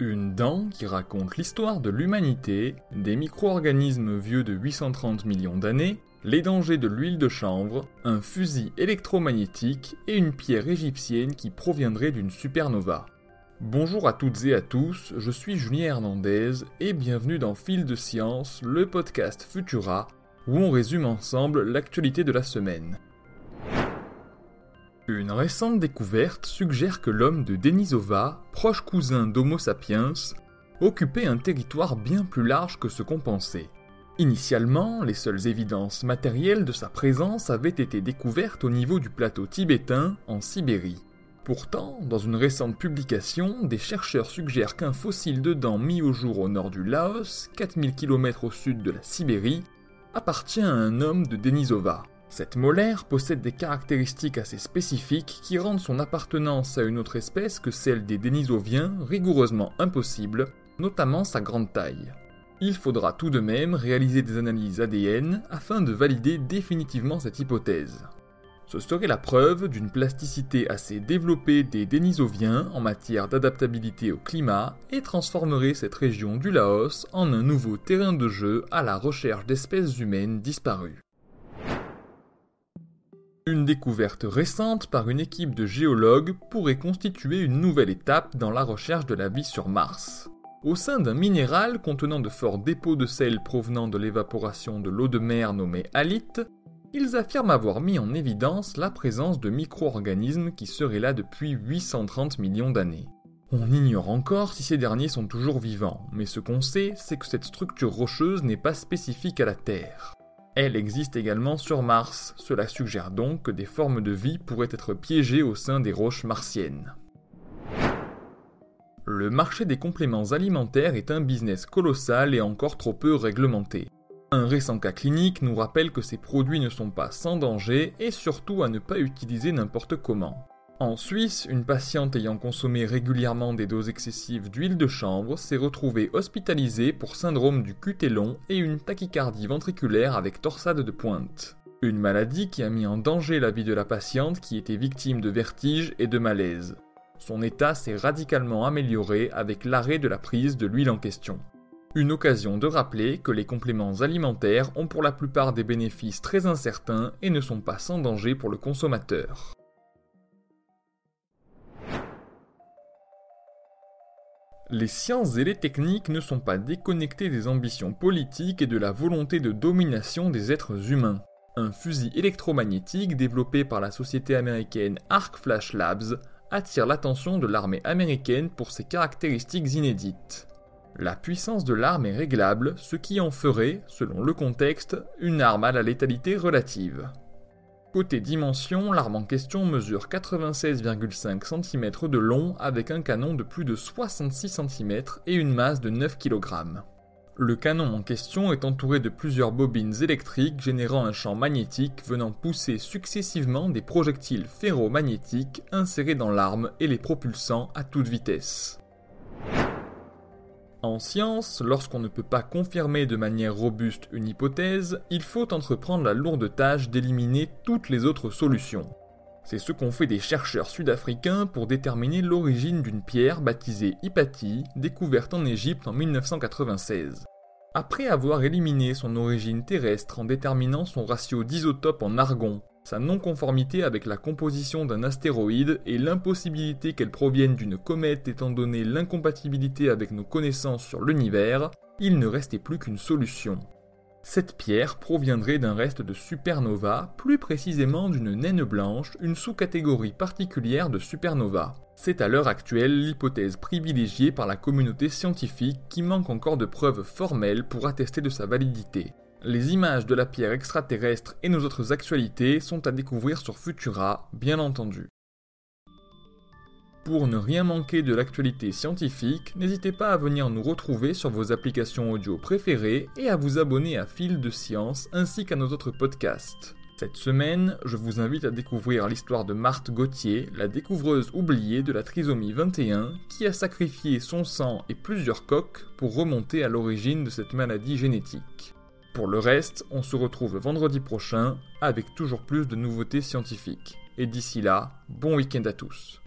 là-dedans qui raconte l'histoire de l'humanité, des micro-organismes vieux de 830 millions d'années, les dangers de l'huile de chanvre, un fusil électromagnétique et une pierre égyptienne qui proviendrait d'une supernova. Bonjour à toutes et à tous, je suis Julien Hernandez et bienvenue dans Fil de Science, le podcast Futura, où on résume ensemble l'actualité de la semaine. Une récente découverte suggère que l'homme de Denisova, proche cousin d'Homo sapiens, occupait un territoire bien plus large que ce qu'on pensait. Initialement, les seules évidences matérielles de sa présence avaient été découvertes au niveau du plateau tibétain, en Sibérie. Pourtant, dans une récente publication, des chercheurs suggèrent qu'un fossile de dents mis au jour au nord du Laos, 4000 km au sud de la Sibérie, appartient à un homme de Denisova. Cette molaire possède des caractéristiques assez spécifiques qui rendent son appartenance à une autre espèce que celle des Denisoviens rigoureusement impossible, notamment sa grande taille. Il faudra tout de même réaliser des analyses ADN afin de valider définitivement cette hypothèse. Ce serait la preuve d'une plasticité assez développée des Denisoviens en matière d'adaptabilité au climat et transformerait cette région du Laos en un nouveau terrain de jeu à la recherche d'espèces humaines disparues. Une découverte récente par une équipe de géologues pourrait constituer une nouvelle étape dans la recherche de la vie sur Mars. Au sein d'un minéral contenant de forts dépôts de sel provenant de l'évaporation de l'eau de mer nommée halite, ils affirment avoir mis en évidence la présence de micro-organismes qui seraient là depuis 830 millions d'années. On ignore encore si ces derniers sont toujours vivants, mais ce qu'on sait, c'est que cette structure rocheuse n'est pas spécifique à la Terre. Elle existe également sur Mars, cela suggère donc que des formes de vie pourraient être piégées au sein des roches martiennes. Le marché des compléments alimentaires est un business colossal et encore trop peu réglementé. Un récent cas clinique nous rappelle que ces produits ne sont pas sans danger et surtout à ne pas utiliser n'importe comment. En Suisse, une patiente ayant consommé régulièrement des doses excessives d'huile de chanvre s'est retrouvée hospitalisée pour syndrome du long et une tachycardie ventriculaire avec torsade de pointe. Une maladie qui a mis en danger la vie de la patiente qui était victime de vertiges et de malaise. Son état s'est radicalement amélioré avec l'arrêt de la prise de l'huile en question. Une occasion de rappeler que les compléments alimentaires ont pour la plupart des bénéfices très incertains et ne sont pas sans danger pour le consommateur. Les sciences et les techniques ne sont pas déconnectées des ambitions politiques et de la volonté de domination des êtres humains. Un fusil électromagnétique développé par la société américaine Arc Flash Labs attire l'attention de l'armée américaine pour ses caractéristiques inédites. La puissance de l'arme est réglable, ce qui en ferait, selon le contexte, une arme à la létalité relative. Côté dimension, l'arme en question mesure 96,5 cm de long avec un canon de plus de 66 cm et une masse de 9 kg. Le canon en question est entouré de plusieurs bobines électriques générant un champ magnétique venant pousser successivement des projectiles ferromagnétiques insérés dans l'arme et les propulsant à toute vitesse. En science, lorsqu'on ne peut pas confirmer de manière robuste une hypothèse, il faut entreprendre la lourde tâche d'éliminer toutes les autres solutions. C'est ce qu'ont fait des chercheurs sud-africains pour déterminer l'origine d'une pierre baptisée Hypatie, découverte en Égypte en 1996. Après avoir éliminé son origine terrestre en déterminant son ratio d'isotope en argon, sa non-conformité avec la composition d'un astéroïde et l'impossibilité qu'elle provienne d'une comète étant donné l'incompatibilité avec nos connaissances sur l'univers, il ne restait plus qu'une solution. Cette pierre proviendrait d'un reste de supernova, plus précisément d'une naine blanche, une sous-catégorie particulière de supernova. C'est à l'heure actuelle l'hypothèse privilégiée par la communauté scientifique qui manque encore de preuves formelles pour attester de sa validité. Les images de la pierre extraterrestre et nos autres actualités sont à découvrir sur Futura, bien entendu. Pour ne rien manquer de l'actualité scientifique, n'hésitez pas à venir nous retrouver sur vos applications audio préférées et à vous abonner à Fil de Science ainsi qu'à nos autres podcasts. Cette semaine, je vous invite à découvrir l'histoire de Marthe Gauthier, la découvreuse oubliée de la trisomie 21, qui a sacrifié son sang et plusieurs coques pour remonter à l'origine de cette maladie génétique. Pour le reste, on se retrouve vendredi prochain avec toujours plus de nouveautés scientifiques. Et d'ici là, bon week-end à tous.